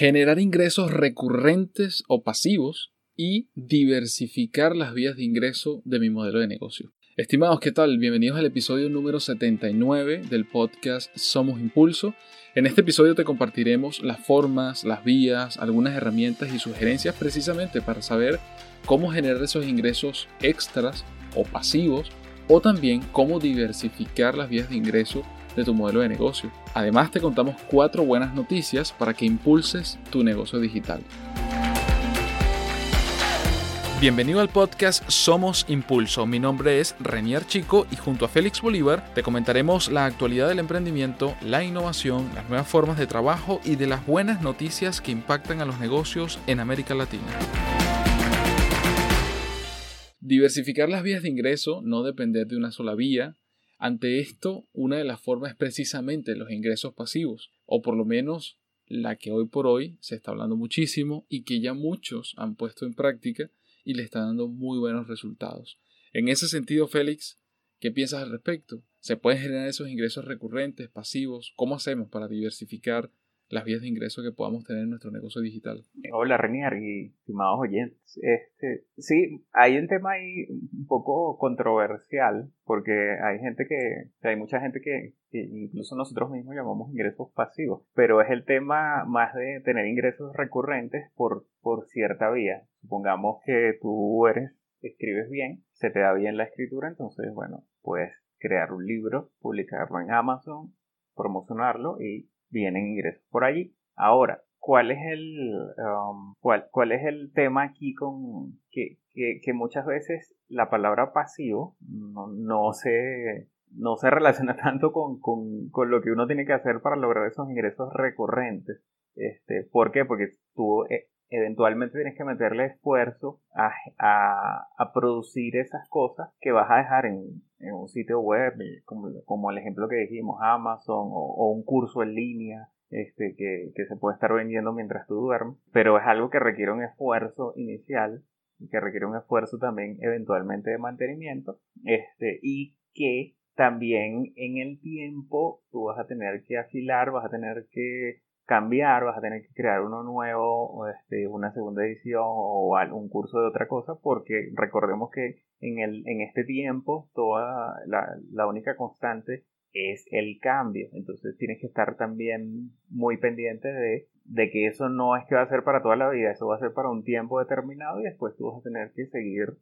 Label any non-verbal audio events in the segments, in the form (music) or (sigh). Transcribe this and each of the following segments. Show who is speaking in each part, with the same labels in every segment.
Speaker 1: generar ingresos recurrentes o pasivos y diversificar las vías de ingreso de mi modelo de negocio. Estimados, ¿qué tal? Bienvenidos al episodio número 79 del podcast Somos Impulso. En este episodio te compartiremos las formas, las vías, algunas herramientas y sugerencias precisamente para saber cómo generar esos ingresos extras o pasivos o también cómo diversificar las vías de ingreso de tu modelo de negocio. Además te contamos cuatro buenas noticias para que impulses tu negocio digital. Bienvenido al podcast Somos Impulso. Mi nombre es Renier Chico y junto a Félix Bolívar te comentaremos la actualidad del emprendimiento, la innovación, las nuevas formas de trabajo y de las buenas noticias que impactan a los negocios en América Latina. Diversificar las vías de ingreso, no depender de una sola vía, ante esto, una de las formas es precisamente los ingresos pasivos, o por lo menos la que hoy por hoy se está hablando muchísimo y que ya muchos han puesto en práctica y le está dando muy buenos resultados. En ese sentido, Félix, ¿qué piensas al respecto? ¿Se pueden generar esos ingresos recurrentes, pasivos? ¿Cómo hacemos para diversificar las vías de ingreso que podamos tener en nuestro negocio digital.
Speaker 2: Hola Renier y estimados oyentes. Este, sí, hay un tema ahí un poco controversial porque hay gente que, hay mucha gente que, incluso nosotros mismos llamamos ingresos pasivos, pero es el tema más de tener ingresos recurrentes por, por cierta vía. Supongamos que tú eres, escribes bien, se te da bien la escritura, entonces bueno, puedes crear un libro, publicarlo en Amazon, promocionarlo y vienen ingresos por allí. Ahora, ¿cuál es el, um, cuál, cuál es el tema aquí con que, que, muchas veces la palabra pasivo no, no se no se relaciona (laughs) tanto con, con, con, lo que uno tiene que hacer para lograr esos ingresos recurrentes. Este, ¿Por qué? Porque tú eh, eventualmente tienes que meterle esfuerzo a, a, a, producir esas cosas que vas a dejar en, en un sitio web, como, como, el ejemplo que dijimos, Amazon o, o un curso en línea. Este, que, que se puede estar vendiendo mientras tú duermes, pero es algo que requiere un esfuerzo inicial y que requiere un esfuerzo también eventualmente de mantenimiento, este, y que también en el tiempo tú vas a tener que afilar, vas a tener que cambiar, vas a tener que crear uno nuevo, este, una segunda edición o un curso de otra cosa, porque recordemos que en, el, en este tiempo toda la, la única constante es el cambio. Entonces tienes que estar también muy pendiente de, de, que eso no es que va a ser para toda la vida, eso va a ser para un tiempo determinado y después tú vas a tener que seguir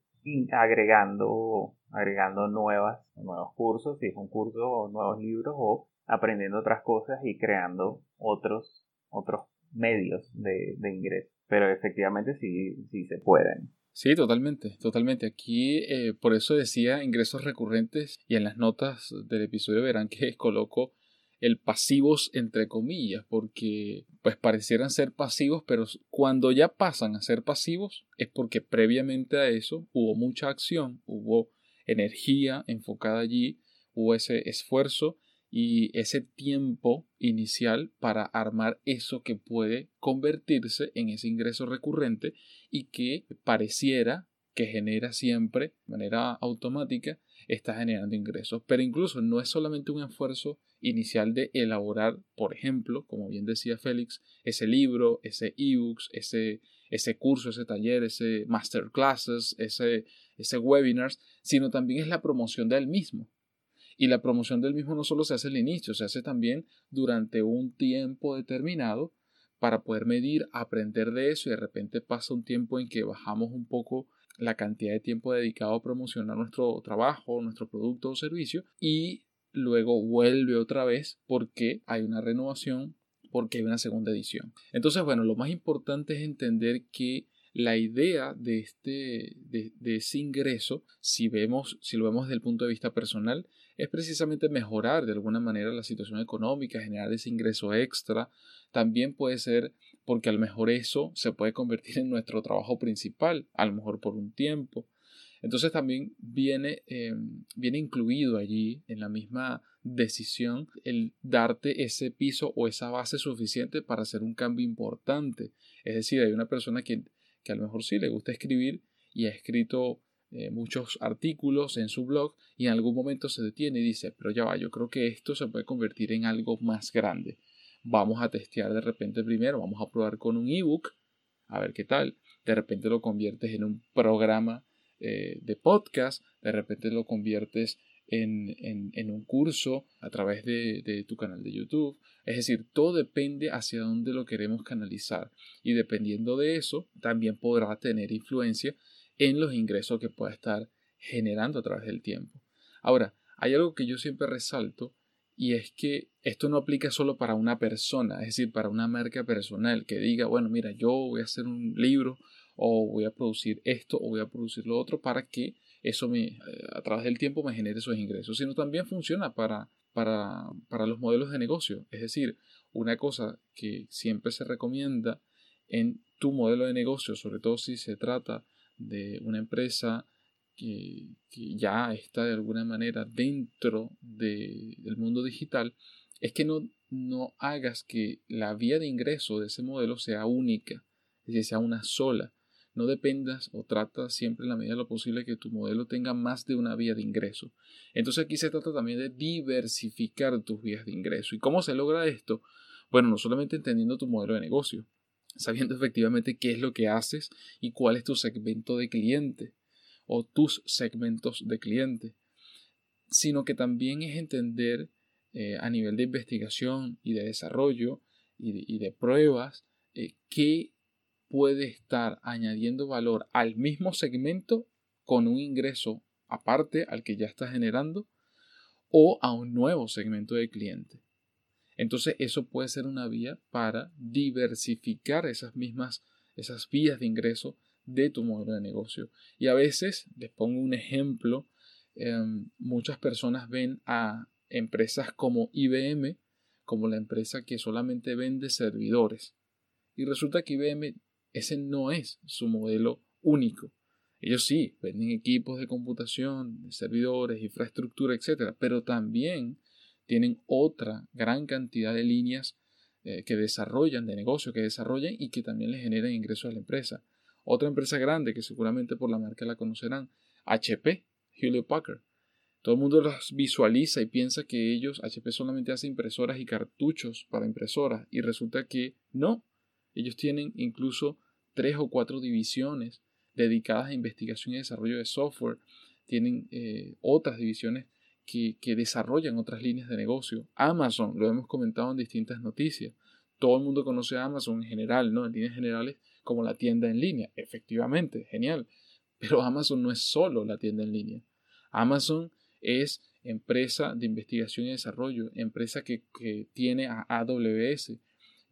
Speaker 2: agregando, agregando nuevas, nuevos cursos, si es un curso o nuevos libros o aprendiendo otras cosas y creando otros, otros medios de, de ingreso. Pero efectivamente sí, sí se pueden.
Speaker 1: Sí, totalmente, totalmente. Aquí eh, por eso decía ingresos recurrentes y en las notas del episodio verán que (laughs) coloco el pasivos entre comillas, porque pues parecieran ser pasivos, pero cuando ya pasan a ser pasivos es porque previamente a eso hubo mucha acción, hubo energía enfocada allí, hubo ese esfuerzo y ese tiempo inicial para armar eso que puede convertirse en ese ingreso recurrente y que pareciera que genera siempre de manera automática está generando ingresos. Pero incluso no es solamente un esfuerzo inicial de elaborar, por ejemplo, como bien decía Félix, ese libro, ese ebooks, ese, ese curso, ese taller, ese masterclasses, ese, ese webinars, sino también es la promoción del mismo. Y la promoción del mismo no solo se hace al inicio, se hace también durante un tiempo determinado para poder medir, aprender de eso y de repente pasa un tiempo en que bajamos un poco la cantidad de tiempo dedicado a promocionar nuestro trabajo, nuestro producto o servicio y luego vuelve otra vez porque hay una renovación, porque hay una segunda edición. Entonces, bueno, lo más importante es entender que la idea de este de, de, ese ingreso, si vemos, si lo vemos desde el punto de vista personal, es precisamente mejorar de alguna manera la situación económica, generar ese ingreso extra. También puede ser porque a lo mejor eso se puede convertir en nuestro trabajo principal, a lo mejor por un tiempo. Entonces también viene, eh, viene incluido allí en la misma decisión el darte ese piso o esa base suficiente para hacer un cambio importante. Es decir, hay una persona que, que a lo mejor sí le gusta escribir y ha escrito eh, muchos artículos en su blog y en algún momento se detiene y dice, pero ya va, yo creo que esto se puede convertir en algo más grande. vamos a testear de repente primero, vamos a probar con un ebook, a ver qué tal, de repente lo conviertes en un programa eh, de podcast, de repente lo conviertes en, en, un curso a través de, de, tu canal de YouTube. Es decir, todo depende hacia dónde lo queremos canalizar y dependiendo de eso también podrá tener influencia en los ingresos que pueda estar generando a través del tiempo. Ahora, hay algo que yo siempre resalto y es que esto no aplica solo para una persona, es decir, para una marca personal que diga, bueno, mira, yo voy a hacer un libro o voy a producir esto o voy a producir lo otro para que eso me, eh, a través del tiempo me genere esos ingresos, sino también funciona para, para, para los modelos de negocio. Es decir, una cosa que siempre se recomienda en tu modelo de negocio, sobre todo si se trata de una empresa que, ya está de alguna manera dentro del mundo digital, es que no, no hagas que la vía de ingreso de ese modelo sea única, es decir, sea una sola. No dependas o trata siempre en la medida de lo posible que tu modelo tenga más de una vía de ingreso. Entonces aquí se trata también de diversificar tus vías de ingreso. ¿Y cómo se logra esto? Bueno, no solamente entendiendo tu modelo de negocio, sabiendo efectivamente qué es lo que haces y cuál es tu segmento de cliente o tus segmentos de cliente, sino que también es entender eh, a nivel de investigación y de desarrollo y de, pruebas eh, qué puede estar añadiendo valor al mismo segmento con un ingreso aparte al que ya está generando o a un nuevo segmento de cliente. Entonces eso puede ser una vía para diversificar esas mismas, esas vías de ingreso de tu modelo de negocio. Y a veces, les pongo un ejemplo, em, muchas personas ven a empresas como IBM como la empresa que solamente vende servidores. Y resulta que IBM ese no es su modelo único. Ellos sí, venden equipos de computación, servidores, infraestructura, etc. Pero también tienen otra gran cantidad de líneas eh, que desarrollan, de negocio que desarrollan y que también les generan ingresos a la empresa. Otra empresa grande que seguramente por la marca la conocerán, HP, Hewlett Packard. Todo el mundo las visualiza y piensa que ellos, HP solamente hace impresoras y cartuchos para impresoras y resulta que no. Ellos tienen incluso tres o cuatro divisiones dedicadas a investigación y desarrollo de software. Tienen eh, otras divisiones que, desarrollan otras líneas de negocio. Amazon, lo hemos comentado en distintas noticias. Todo el mundo conoce a Amazon en general, ¿no? En líneas generales, como la tienda en línea. Efectivamente, genial. Pero Amazon no es solo la tienda en línea. Amazon es empresa de investigación y desarrollo, empresa que, que tiene a AWS,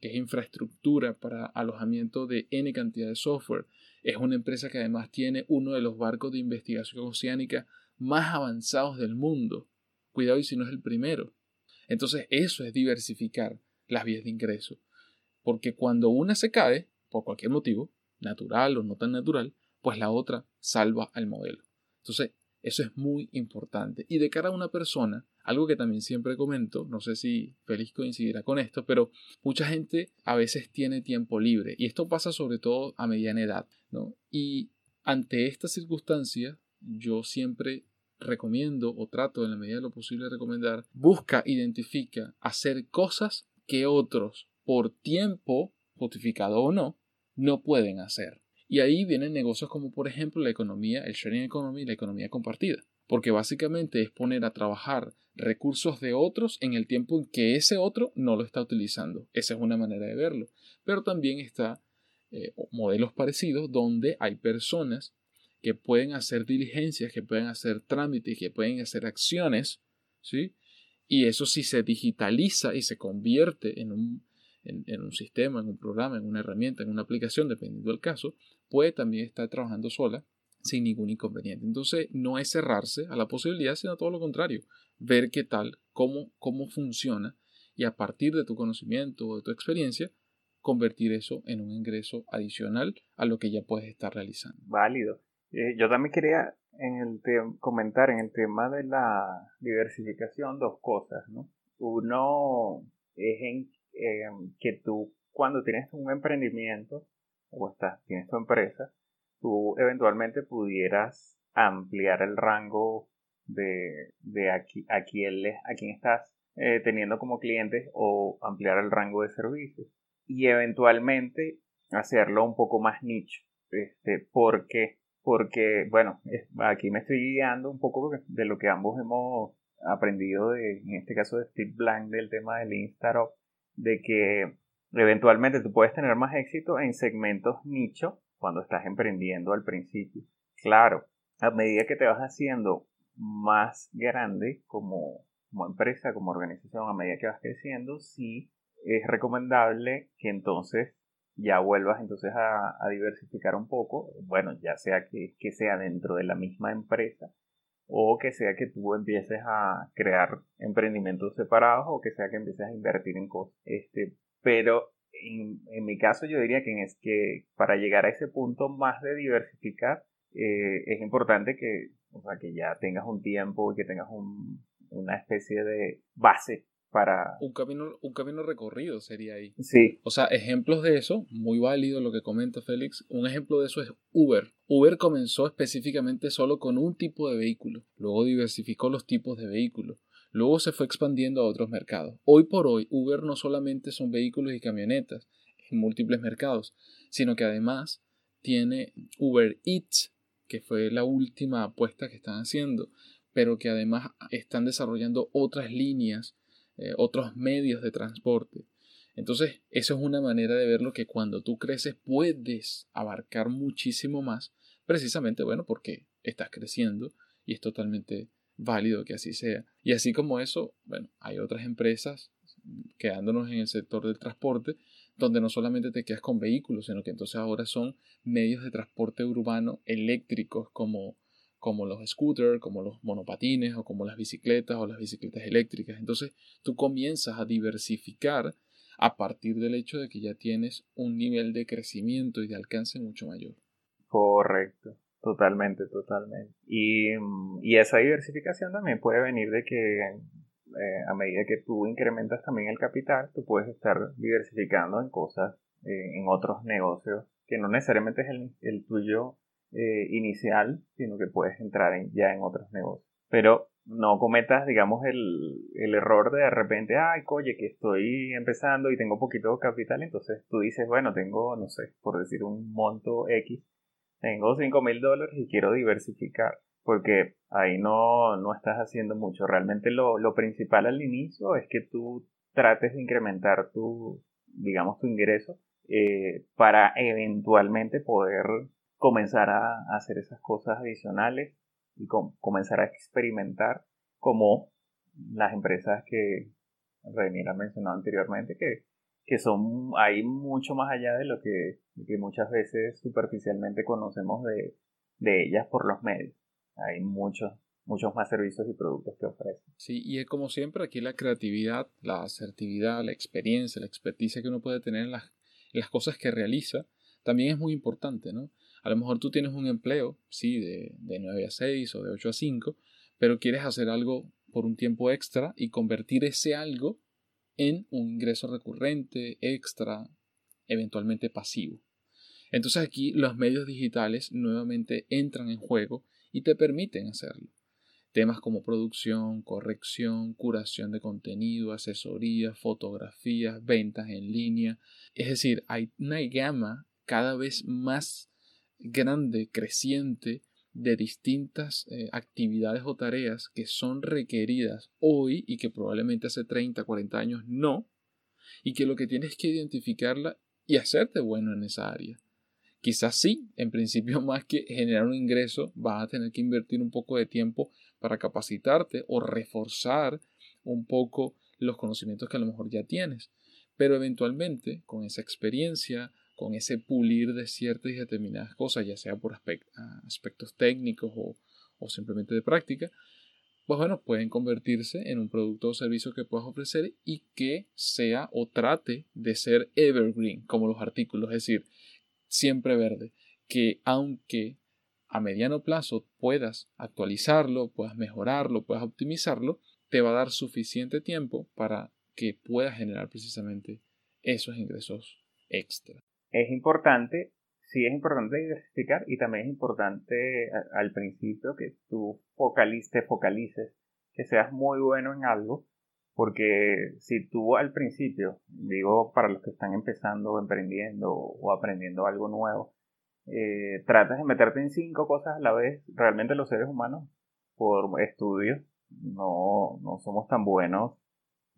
Speaker 1: que es infraestructura para alojamiento de N cantidad de software. Es una empresa que además tiene uno de los barcos de investigación oceánica más avanzados del mundo. Cuidado y si no es el primero. Entonces eso es diversificar las vías de ingreso. Porque cuando una se cae, por cualquier motivo, natural o no tan natural, pues la otra salva al modelo. Entonces, eso es muy importante. Y de cara a una persona, algo que también siempre comento, no sé si Félix coincidirá con esto, pero mucha gente a veces tiene tiempo libre. Y esto pasa sobre todo a mediana edad. ¿no? Y ante esta circunstancia, yo siempre recomiendo o trato en la medida de lo posible recomendar, busca, identifica, hacer cosas que otros, por tiempo, justificado o no, no pueden hacer. Y ahí vienen negocios como por ejemplo la economía, el sharing economy, la economía compartida. Porque básicamente es poner a trabajar recursos de otros en el tiempo en que ese otro no lo está utilizando. Esa es una manera de verlo. Pero también está eh, modelos parecidos donde hay personas que pueden hacer diligencias, que pueden hacer trámites, que pueden hacer acciones, ¿sí? Y eso si se digitaliza y se convierte en un, en, un sistema, en un programa, en una herramienta, en una aplicación, dependiendo del caso, puede también estar trabajando sola sin ningún inconveniente. Entonces, no es cerrarse a la posibilidad, sino todo lo contrario, ver qué tal, cómo, cómo funciona y a partir de tu conocimiento o de tu experiencia, convertir eso en un ingreso adicional a lo que ya puedes estar realizando.
Speaker 2: Válido. Eh, yo también quería en el comentar en el tema de la diversificación dos cosas, ¿no? Uno es en que tú cuando tienes un emprendimiento o estás, tienes tu empresa, tú eventualmente pudieras ampliar el rango de, de a, quién, a quién estás eh, teniendo como clientes o ampliar el rango de servicios y eventualmente hacerlo un poco más nicho. Este, ¿Por qué? Porque, bueno, aquí me estoy guiando un poco de lo que ambos hemos aprendido, de, en este caso de Steve Blank, del tema del Lean Startup, de que eventualmente tú puedes tener más éxito en segmentos nicho cuando estás emprendiendo al principio. Claro, a medida que te vas haciendo más grande como, como empresa, como organización, a medida que vas creciendo, sí es recomendable que entonces ya vuelvas entonces a, diversificar un poco, bueno, ya sea que, que, sea dentro de la misma empresa o que sea que tú empieces a crear emprendimientos separados o que sea que empieces a invertir en cosas. Este, pero en, en mi caso yo diría que, es que para llegar a ese punto más de diversificar, eh, es importante que, o sea, que ya tengas un tiempo y que tengas un, una especie de base para...
Speaker 1: Un camino, un camino recorrido sería ahí.
Speaker 2: Sí.
Speaker 1: O sea, ejemplos de eso, muy válido lo que comenta Félix, un ejemplo de eso es Uber. Uber comenzó específicamente solo con un tipo de vehículo, luego diversificó los tipos de vehículos, luego se fue expandiendo a otros mercados. Hoy por hoy, Uber no solamente son vehículos y camionetas en múltiples mercados, sino que además tiene Uber Eats, que fue la última apuesta que están haciendo, pero que además están desarrollando otras líneas, eh, otros medios de transporte. Entonces, eso es una manera de verlo que cuando tú creces puedes abarcar muchísimo más, precisamente, bueno, porque estás creciendo y es totalmente válido que así sea. Y así como eso, bueno, hay otras empresas, quedándonos en el sector del transporte, donde no solamente te quedas con vehículos, sino que entonces ahora son medios de transporte urbano eléctricos como, como los scooters, como los monopatines o como las bicicletas o las bicicletas eléctricas. Entonces tú comienzas a diversificar a partir del hecho de que ya tienes un nivel de crecimiento y de alcance mucho mayor.
Speaker 2: Correcto, totalmente, totalmente. Y, y esa diversificación también puede venir de que eh, a medida que tú incrementas también el capital, tú puedes estar diversificando en cosas, eh, en otros negocios, que no necesariamente es el, tuyo eh, inicial, sino que puedes entrar en, ya en otros negocios. Pero no cometas, digamos, el, el error de de repente, ay, oye, que estoy empezando y tengo poquito capital, entonces tú dices, bueno, tengo, no sé, por decir un monto X, tengo 5 mil dólares y quiero diversificar porque ahí no, no estás haciendo mucho. Realmente lo, lo, principal al inicio es que tú trates de incrementar tu, digamos, tu ingreso eh, para eventualmente poder comenzar a, hacer esas cosas adicionales y comenzar a experimentar como las empresas que René ha mencionado anteriormente, que, que son ahí mucho más allá de lo que, muchas veces superficialmente conocemos de, de ellas por los medios hay muchos, muchos más servicios y productos que ofrecen.
Speaker 1: Sí, y como siempre aquí la creatividad, la asertividad, la experiencia, la experticia que uno puede tener en las, las cosas que realiza, también es muy importante, ¿no? A lo mejor tú tienes un empleo, sí, de, de 9 a 6 o de 8 a 5, pero quieres hacer algo por un tiempo extra y convertir ese algo en un ingreso recurrente, extra, eventualmente pasivo. Entonces aquí los medios digitales nuevamente entran en juego y te permiten hacerlo. Temas como producción, corrección, curación de contenido, asesoría, fotografías, ventas en línea. Es decir, hay una gama cada vez más grande, creciente, de distintas eh, actividades o tareas que son requeridas hoy y que probablemente hace 30, 40 años no, y que lo que tienes que identificarla y hacerte bueno en esa área. Quizás sí, en principio (laughs) más que generar un ingreso, vas a tener que invertir un poco de tiempo para capacitarte o reforzar un poco los conocimientos que a lo mejor ya tienes. Pero eventualmente, con esa experiencia, con ese pulir de ciertas y determinadas cosas, ya sea por aspectos técnicos o, o simplemente de práctica, pues bueno, pueden convertirse en un producto o servicio que puedas ofrecer y que sea o trate de ser evergreen, como los artículos, es decir, siempre verde, que aunque a mediano plazo puedas actualizarlo, puedas mejorarlo, puedas optimizarlo, te va a dar suficiente tiempo para que puedas generar precisamente esos ingresos extra.
Speaker 2: Es importante, sí es importante diversificar y también es importante al principio que tú focalices, focalices, que seas muy bueno en algo Porque si tú al principio, digo para los que están empezando, emprendiendo o aprendiendo algo nuevo, eh, tratas de meterte en cinco cosas a la vez, realmente los seres humanos, por estudios, no, no somos tan buenos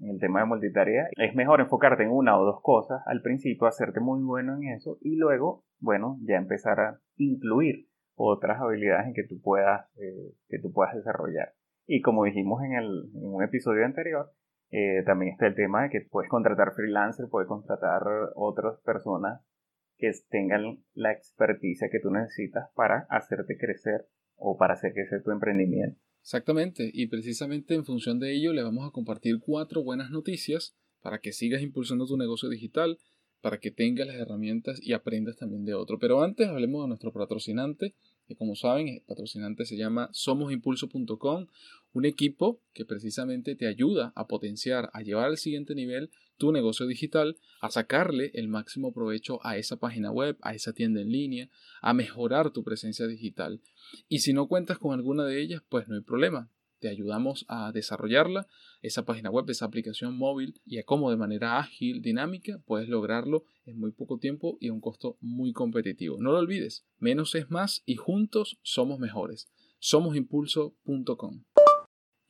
Speaker 2: en el tema de multitarea. Es mejor enfocarte en una o dos cosas al principio, hacerte muy bueno en eso y luego, bueno, ya empezar a incluir otras habilidades en que tú puedas, eh, que tú puedas desarrollar. Y como dijimos en, el, un episodio anterior, eh, también está el tema de que puedes contratar freelancer, puedes contratar otras personas que tengan la experticia que tú necesitas para hacerte crecer o para hacer crecer tu emprendimiento.
Speaker 1: Exactamente, y precisamente en función de ello le vamos a compartir cuatro buenas noticias para que sigas impulsando tu negocio digital, para que tengas las herramientas y aprendas también de otro. Pero antes hablemos de nuestro patrocinante, que como saben, el patrocinante se llama somosimpulso.com, un equipo que precisamente te ayuda a potenciar, a llevar al siguiente nivel tu negocio digital, a sacarle el máximo provecho a esa página web, a esa tienda en línea, a mejorar tu presencia digital. Y si no cuentas con alguna de ellas, pues no hay problema te ayudamos a desarrollarla, esa página web, esa aplicación móvil y a cómo de manera ágil, dinámica, puedes lograrlo en muy poco tiempo y a un costo muy competitivo. No lo olvides, menos es más y juntos somos mejores. Somosimpulso.com.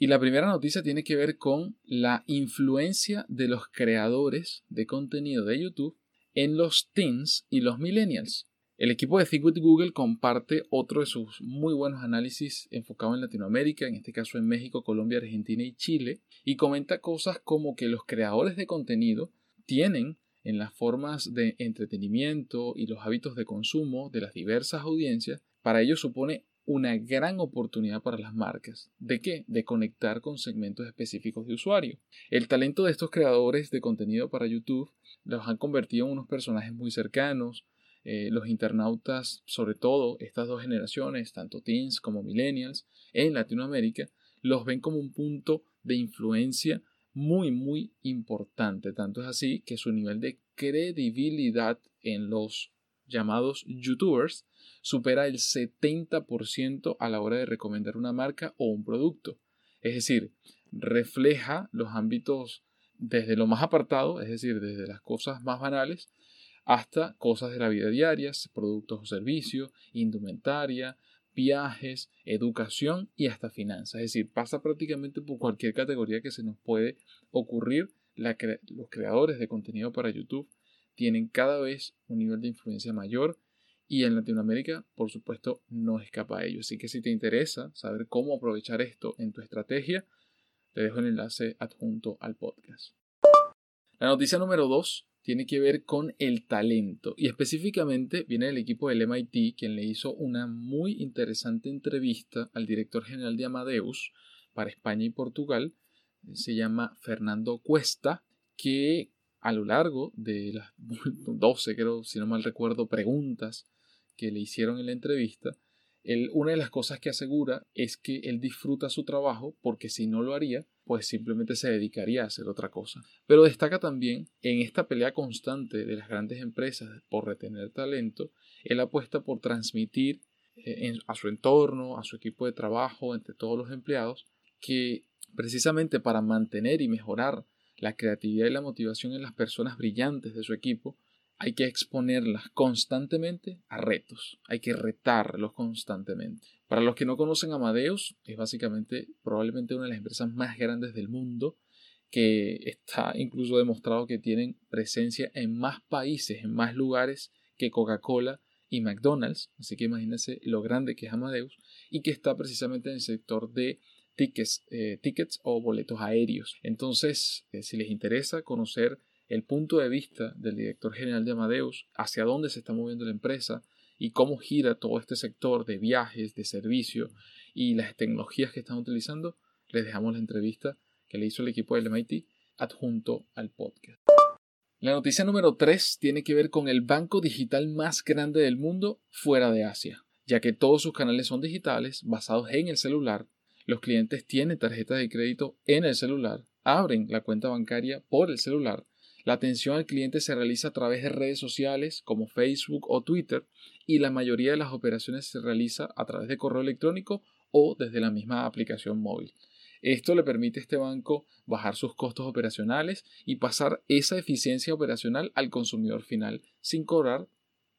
Speaker 1: Y la primera noticia tiene que ver con la influencia de los creadores de contenido de YouTube en los teens y los millennials. El equipo de Think with Google comparte otro de sus muy buenos análisis enfocado en Latinoamérica, en este caso en México, Colombia, Argentina y Chile, y comenta cosas como que los creadores de contenido tienen en las formas de entretenimiento y los hábitos de consumo de las diversas audiencias, para ello supone una gran oportunidad para las marcas. ¿De qué? De conectar con segmentos específicos de usuario. El talento de estos creadores de contenido para YouTube los han convertido en unos personajes muy cercanos, eh, los internautas, sobre todo estas dos generaciones, tanto teens como millennials, en Latinoamérica, los ven como un punto de influencia muy, muy importante. Tanto es así que su nivel de credibilidad en los llamados youtubers supera el 70% a la hora de recomendar una marca o un producto. Es decir, refleja los ámbitos desde lo más apartado, es decir, desde las cosas más banales, hasta cosas de la vida diaria, productos o servicios, indumentaria, viajes, educación y hasta finanzas. Es decir, pasa prácticamente por cualquier categoría que se nos puede ocurrir. los creadores de contenido para YouTube tienen cada vez un nivel de influencia mayor y en Latinoamérica, por supuesto, no escapa a ello. Así que si te interesa saber cómo aprovechar esto en tu estrategia, te dejo el enlace adjunto al podcast. La noticia número 2 tiene que ver con el talento. Y específicamente viene del equipo del MIT quien le hizo una muy interesante entrevista al director general de Amadeus para España y Portugal, se llama Fernando Cuesta, que a lo largo de las (laughs) 12, creo, si no mal recuerdo, preguntas que le hicieron en la entrevista, una de las cosas que asegura es que él disfruta su trabajo porque si no lo haría, pues simplemente se dedicaría a hacer otra cosa. Pero destaca también en esta pelea constante de las grandes empresas por retener talento, él apuesta por transmitir eh, a su entorno, a su equipo de trabajo, entre todos los empleados, que precisamente para mantener y mejorar la creatividad y la motivación en las personas brillantes de su equipo, hay que exponerlas constantemente a retos, hay que retarlos constantemente. Para los que no conocen Amadeus, es básicamente probablemente una de las empresas más grandes del mundo, que está incluso demostrado que tienen presencia en más países, en más lugares que Coca-Cola y McDonald's, así que imagínense lo grande que es Amadeus, y que está precisamente en el sector de tickets, eh, tickets o boletos aéreos. Entonces, eh, si les interesa conocer el punto de vista del director general de Amadeus, hacia dónde se está moviendo la empresa y cómo gira todo este sector de viajes, de servicio y las tecnologías que están utilizando, les dejamos la entrevista que le hizo el equipo del MIT adjunto al podcast. La noticia número 3 tiene que ver con el banco digital más grande del mundo fuera de Asia, ya que todos sus canales son digitales, basados en el celular. Los clientes tienen tarjetas de crédito en el celular, abren la cuenta bancaria por el celular la atención al cliente se realiza a través de redes sociales como Facebook o Twitter y la mayoría de las operaciones se realiza a través de correo electrónico o desde la misma aplicación móvil. Esto le permite a este banco bajar sus costos operacionales y pasar esa eficiencia operacional al consumidor final sin cobrar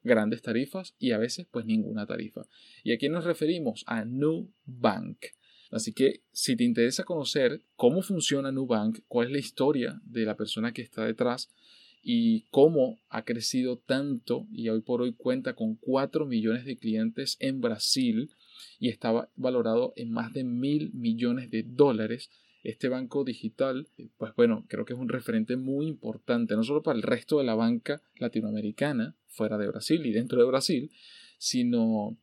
Speaker 1: grandes tarifas y a veces pues ninguna tarifa. ¿Y aquí nos referimos? A Nubank. Así que si te interesa conocer cómo funciona Nubank, cuál es la historia de la persona que está detrás y cómo ha crecido tanto y hoy por hoy cuenta con 4 millones de clientes en Brasil y estaba valorado en más de mil millones de dólares. Este banco digital, pues bueno, creo que es un referente muy importante, no solo para el resto de la banca latinoamericana, fuera de Brasil y dentro de Brasil, sino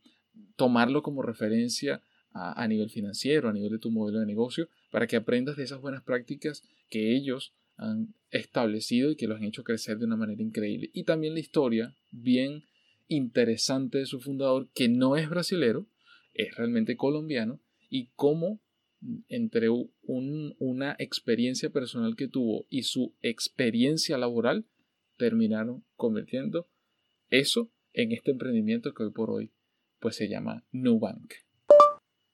Speaker 1: tomarlo como referencia a, nivel financiero, a nivel de tu modelo de negocio, para que aprendas de esas buenas prácticas que ellos han establecido y que los han hecho crecer de una manera increíble. Y también la historia bien interesante de su fundador, que no es brasilero, es realmente colombiano, y cómo entre una experiencia personal que tuvo y su experiencia laboral terminaron convirtiendo eso en este emprendimiento que hoy por hoy pues se llama Nubank.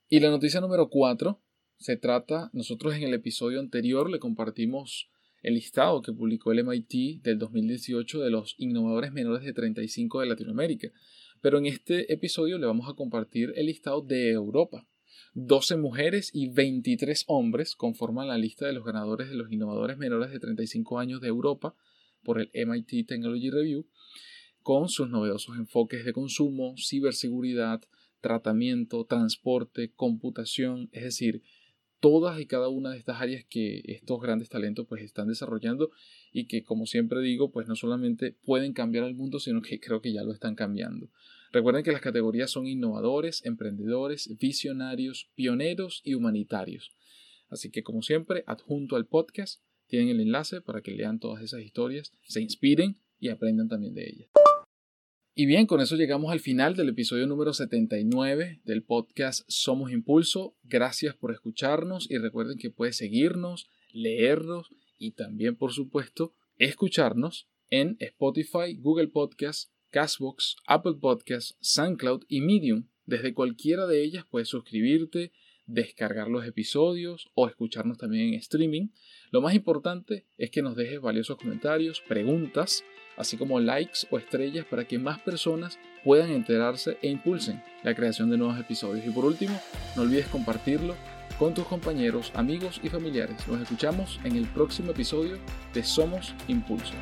Speaker 1: Y la noticia número 4 se trata, nosotros en el episodio anterior le compartimos el listado que publicó el MIT del 2018 de los innovadores menores de 35 de Latinoamérica. Pero en este episodio le vamos a compartir el listado de Europa. 12 mujeres y 23 hombres conforman la lista de los ganadores de los innovadores menores de 35 años de Europa por el MIT Technology Review, con sus novedosos enfoques de consumo, ciberseguridad, tratamiento, transporte, computación, es decir, todas y cada una de estas áreas que estos grandes talentos pues están desarrollando y que como siempre digo pues no solamente pueden cambiar el mundo sino que creo que ya lo están cambiando. Recuerden que las categorías son innovadores, emprendedores, visionarios, pioneros y humanitarios. Así que como siempre adjunto al podcast tienen el enlace para que lean todas esas historias, se inspiren y aprendan también de ellas. Y bien, con eso llegamos al final del episodio número 79 del podcast Somos Impulso. Gracias por escucharnos y recuerden que puedes seguirnos, leernos y también, por supuesto, escucharnos en Spotify, Google Podcasts, Castbox, Apple Podcasts, SoundCloud y Medium. Desde cualquiera de ellas puedes suscribirte, descargar los episodios o escucharnos también en streaming. Lo más importante es que nos dejes valiosos comentarios, preguntas, así como likes o estrellas para que más personas puedan enterarse e impulsen la creación de nuevos episodios. Y por último, no olvides compartirlo con tus compañeros, amigos y familiares. Nos escuchamos en el próximo episodio de Somos Impulso.